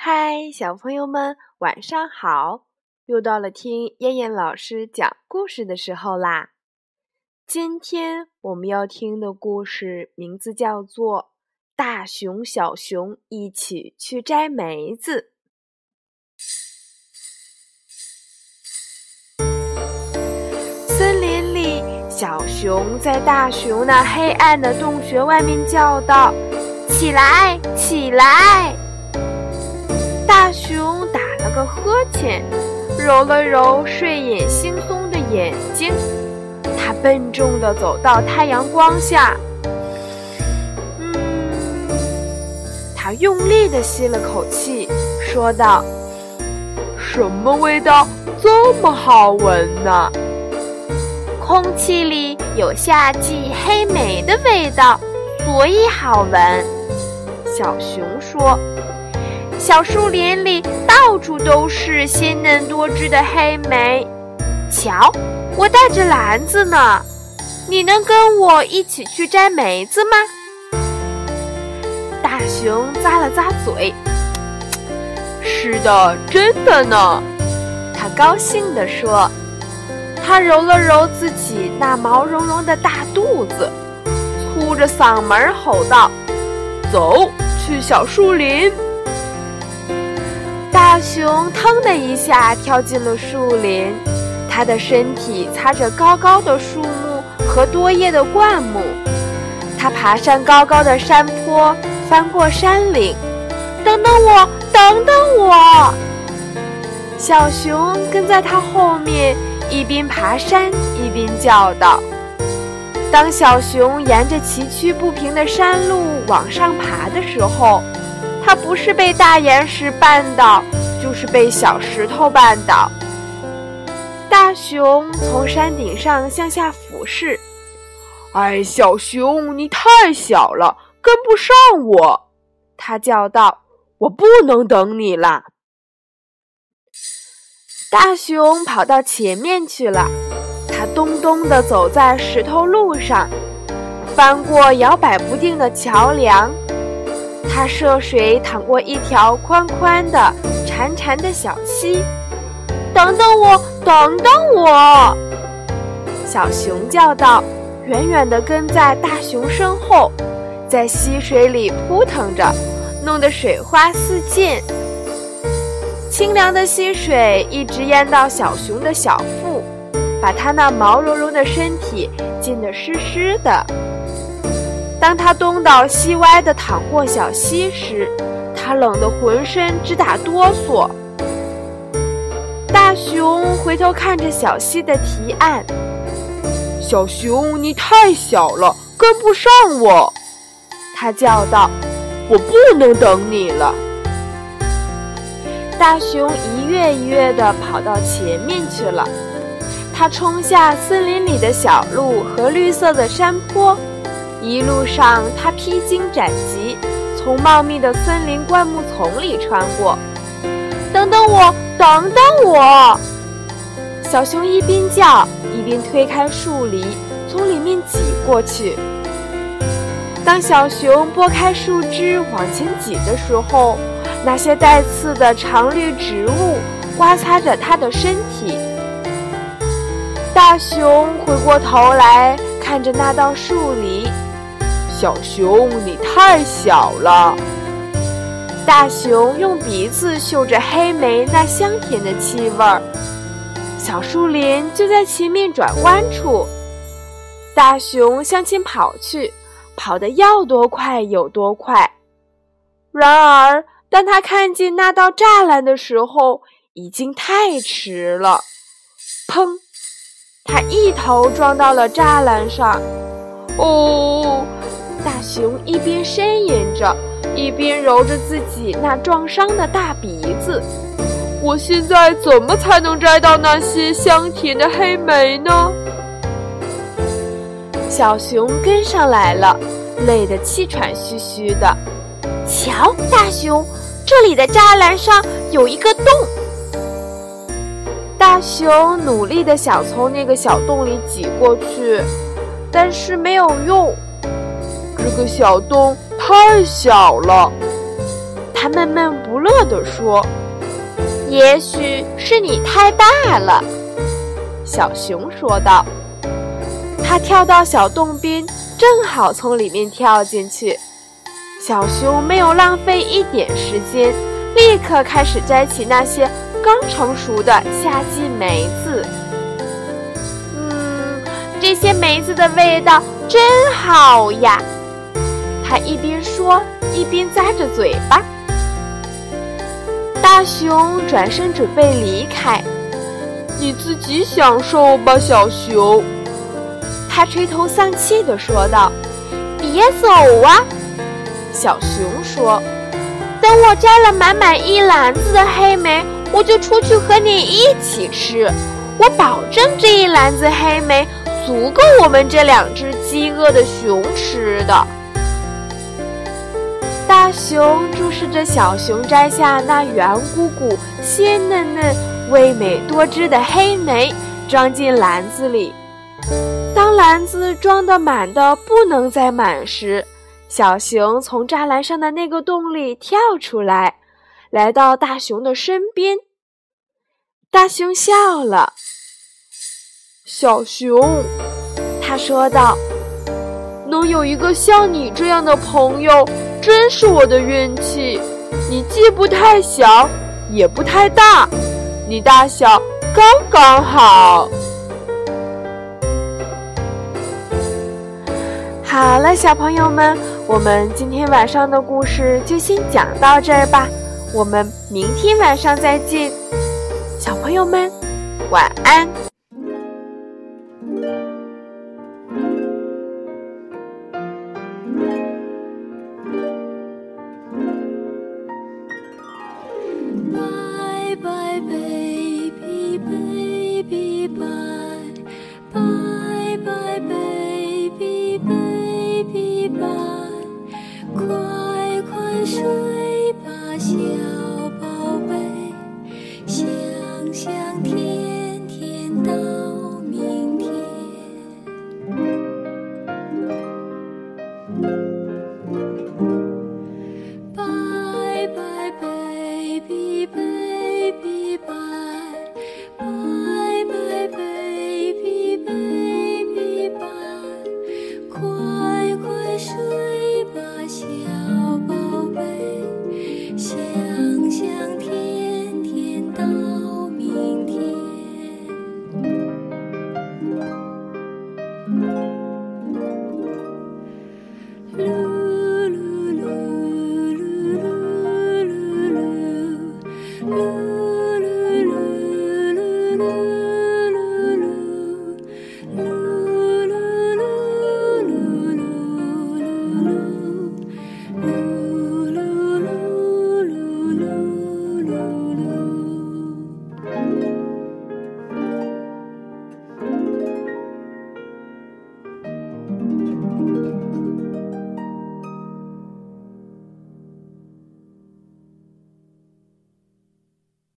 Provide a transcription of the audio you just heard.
嗨，小朋友们，晚上好！又到了听燕燕老师讲故事的时候啦。今天我们要听的故事名字叫做《大熊小熊一起去摘梅子》。森林里，小熊在大熊那黑暗的洞穴外面叫道：“起来，起来！”个呵欠，揉了揉睡眼惺忪的眼睛，他笨重地走到太阳光下，嗯，他用力地吸了口气，说道：“什么味道这么好闻呢？空气里有夏季黑莓的味道，所以好闻。”小熊说。小树林里到处都是鲜嫩多汁的黑莓，瞧，我带着篮子呢，你能跟我一起去摘梅子吗？大熊咂了咂嘴，是的，真的呢，他高兴地说。他揉了揉自己那毛茸茸的大肚子，粗着嗓门吼道：“走去小树林！”大熊腾的一下跳进了树林，它的身体擦着高高的树木和多叶的灌木。它爬上高高的山坡，翻过山岭。等等我，等等我！小熊跟在它后面，一边爬山一边叫道。当小熊沿着崎岖不平的山路往上爬的时候，它不是被大岩石绊倒。就是被小石头绊倒。大熊从山顶上向下俯视，哎，小熊，你太小了，跟不上我！他叫道：“我不能等你了。”大熊跑到前面去了，他咚咚地走在石头路上，翻过摇摆不定的桥梁，他涉水淌过一条宽宽的。潺潺的小溪，等等我，等等我！小熊叫道，远远地跟在大熊身后，在溪水里扑腾着，弄得水花四溅。清凉的溪水一直淹到小熊的小腹，把它那毛茸茸的身体浸得湿湿的。当它东倒西歪地淌过小溪时，他冷得浑身直打哆嗦。大熊回头看着小溪的堤岸，小熊，你太小了，跟不上我。他叫道：“我不能等你了。”大熊一跃一跃地跑到前面去了。他冲下森林里的小路和绿色的山坡，一路上他披荆斩棘。从茂密的森林灌木丛里穿过，等等我，等等我！小熊一边叫一边推开树篱，从里面挤过去。当小熊拨开树枝往前挤的时候，那些带刺的常绿植物刮擦着它的身体。大熊回过头来看着那道树篱。小熊，你太小了。大熊用鼻子嗅着黑莓那香甜的气味儿。小树林就在前面转弯处。大熊向前跑去，跑得要多快有多快。然而，当他看见那道栅栏的时候，已经太迟了。砰！他一头撞到了栅栏上。哦！大熊一边呻吟着，一边揉着自己那撞伤的大鼻子。我现在怎么才能摘到那些香甜的黑莓呢？小熊跟上来了，累得气喘吁吁的。瞧，大熊，这里的栅栏上有一个洞。大熊努力的想从那个小洞里挤过去，但是没有用。个小洞太小了，他闷闷不乐地说：“也许是你太大了。”小熊说道。他跳到小洞边，正好从里面跳进去。小熊没有浪费一点时间，立刻开始摘起那些刚成熟的夏季梅子。嗯，这些梅子的味道真好呀！他一边说，一边咂着嘴巴。大熊转身准备离开，你自己享受吧，小熊。他垂头丧气地说道：“别走啊！”小熊说：“等我摘了满满一篮子的黑莓，我就出去和你一起吃。我保证这一篮子黑莓足够我们这两只饥饿的熊吃的。”大熊注视着小熊摘下那圆鼓鼓、鲜嫩嫩、味美多汁的黑莓，装进篮子里。当篮子装得满的不能再满时，小熊从栅栏上的那个洞里跳出来，来到大熊的身边。大熊笑了。小熊，他说道：“能有一个像你这样的朋友，真是我的运气。你既不太小，也不太大，你大小刚刚好。”好了，小朋友们，我们今天晚上的故事就先讲到这儿吧。我们明天晚上再见，小朋友们，晚安。快快说。